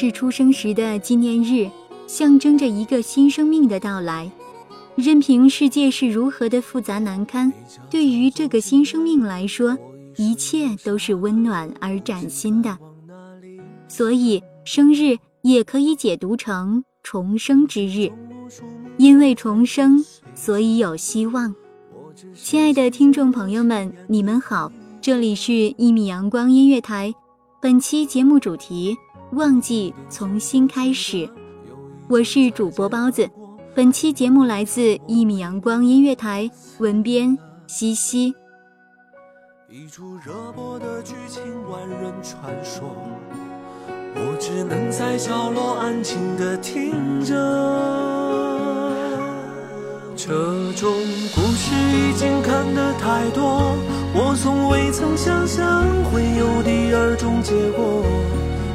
是出生时的纪念日，象征着一个新生命的到来。任凭世界是如何的复杂难堪，对于这个新生命来说，一切都是温暖而崭新的。所以，生日也可以解读成重生之日，因为重生，所以有希望。亲爱的听众朋友们，你们好，这里是《一米阳光音乐台》。本期节目主题：忘记重新开始。我是主播包子。本期节目来自一米阳光音乐台，文编西西。一出热播的剧情，万人传说，我只能在角落安静的听着。这种故事已经看得太多。我从未曾想象会有第二种结果，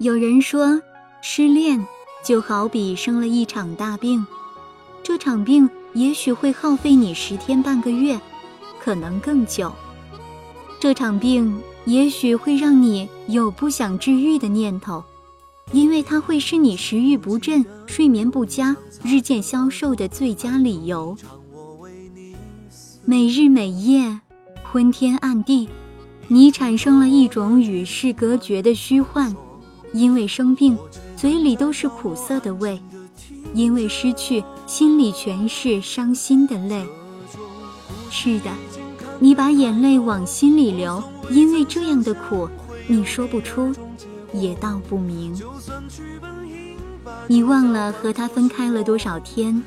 有人说，失恋就好比生了一场大病，这场病也许会耗费你十天半个月，可能更久。这场病也许会让你有不想治愈的念头，因为它会是你食欲不振、睡眠不佳、日渐消瘦的最佳理由。每日每夜，昏天暗地，你产生了一种与世隔绝的虚幻。因为生病，嘴里都是苦涩的味；因为失去，心里全是伤心的泪。是的，你把眼泪往心里流，因为这样的苦，你说不出，也道不明。你忘了和他分开了多少天。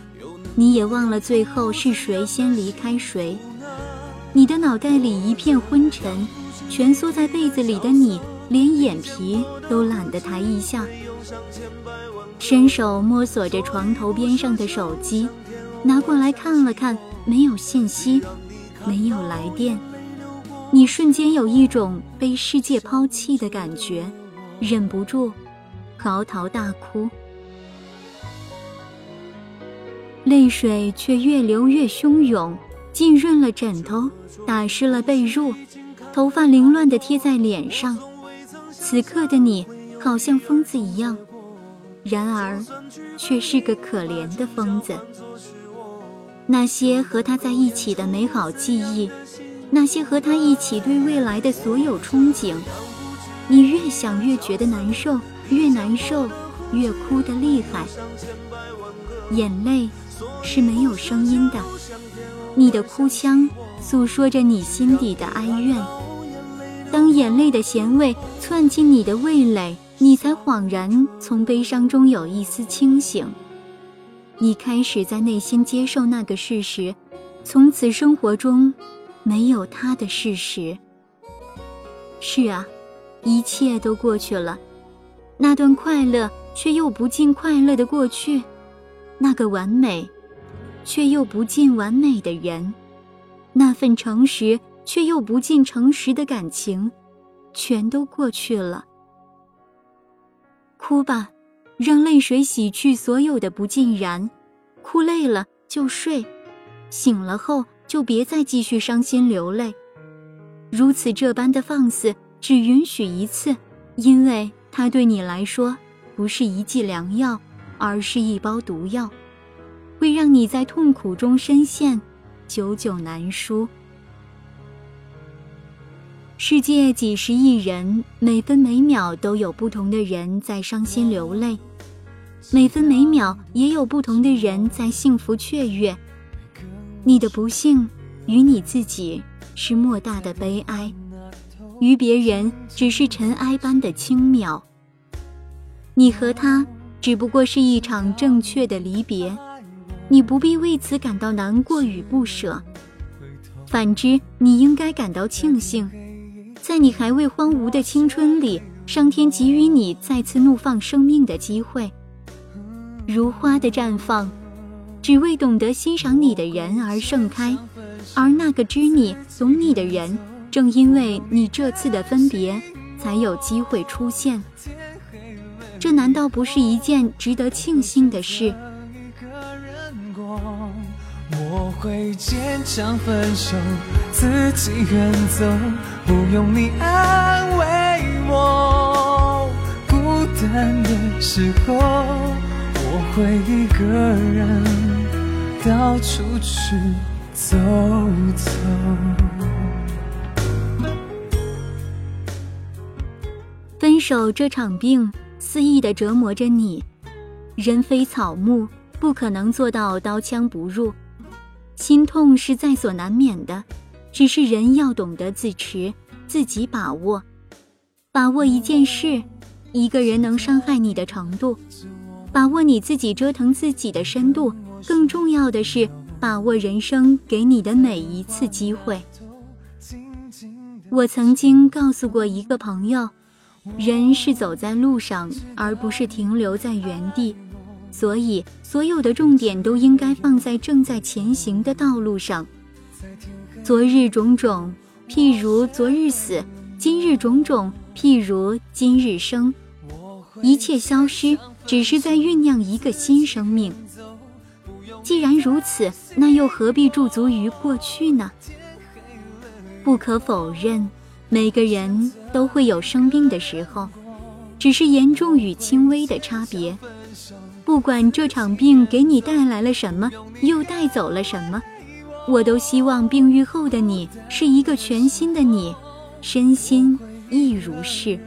你也忘了最后是谁先离开谁，你的脑袋里一片昏沉，蜷缩在被子里的你，连眼皮都懒得抬一下，伸手摸索着床头边上的手机，拿过来看了看，没有信息，没有来电，你瞬间有一种被世界抛弃的感觉，忍不住嚎啕大哭。泪水却越流越汹涌，浸润了枕头，打湿了被褥，头发凌乱地贴在脸上。此刻的你，好像疯子一样，然而，却是个可怜的疯子。那些和他在一起的美好记忆，那些和他一起对未来的所有憧憬，你越想越觉得难受，越难受越哭得厉害，眼泪。是没有声音的，你的哭腔诉说着你心底的哀怨。当眼泪的咸味窜进你的味蕾，你才恍然从悲伤中有一丝清醒。你开始在内心接受那个事实：从此生活中没有他的事实。是啊，一切都过去了，那段快乐却又不尽快乐的过去，那个完美，却又不尽完美的人，那份诚实却又不尽诚实的感情，全都过去了。哭吧，让泪水洗去所有的不尽然。哭累了就睡，醒了后就别再继续伤心流泪。如此这般的放肆，只允许一次，因为它对你来说。不是一剂良药，而是一包毒药，会让你在痛苦中深陷，久久难舒。世界几十亿人，每分每秒都有不同的人在伤心流泪，每分每秒也有不同的人在幸福雀跃。你的不幸与你自己是莫大的悲哀，于别人只是尘埃般的轻渺。你和他只不过是一场正确的离别，你不必为此感到难过与不舍。反之，你应该感到庆幸，在你还未荒芜的青春里，上天给予你再次怒放生命的机会，如花的绽放，只为懂得欣赏你的人而盛开，而那个知你、懂你的人，正因为你这次的分别，才有机会出现。这难道不是一件值得庆幸的事？我会坚强分手，自己远走，不用你安慰我。孤单的时候，我会一个人到处去走走。分手这场病。肆意的折磨着你，人非草木，不可能做到刀枪不入。心痛是在所难免的，只是人要懂得自持，自己把握，把握一件事，一个人能伤害你的程度，把握你自己折腾自己的深度，更重要的是把握人生给你的每一次机会。我曾经告诉过一个朋友。人是走在路上，而不是停留在原地，所以所有的重点都应该放在正在前行的道路上。昨日种种，譬如昨日死；今日种种，譬如今日生。一切消失，只是在酝酿一个新生命。既然如此，那又何必驻足于过去呢？不可否认。每个人都会有生病的时候，只是严重与轻微的差别。不管这场病给你带来了什么，又带走了什么，我都希望病愈后的你是一个全新的你，身心亦如是。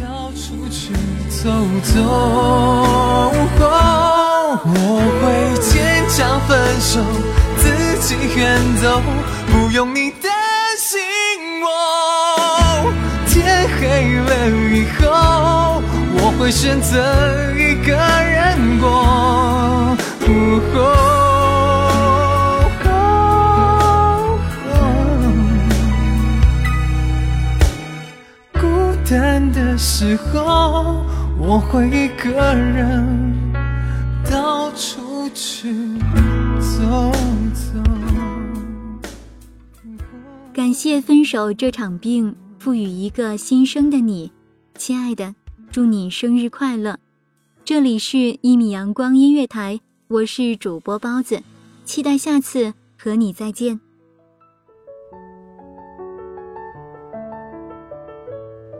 到处去走走，我会坚强分手，自己远走，不用你担心我。天黑了以后，我会选择一个人过。孤时候，我会一个人到处去走走。感谢分手这场病赋予一个新生的你，亲爱的，祝你生日快乐！这里是《一米阳光音乐台》，我是主播包子，期待下次和你再见。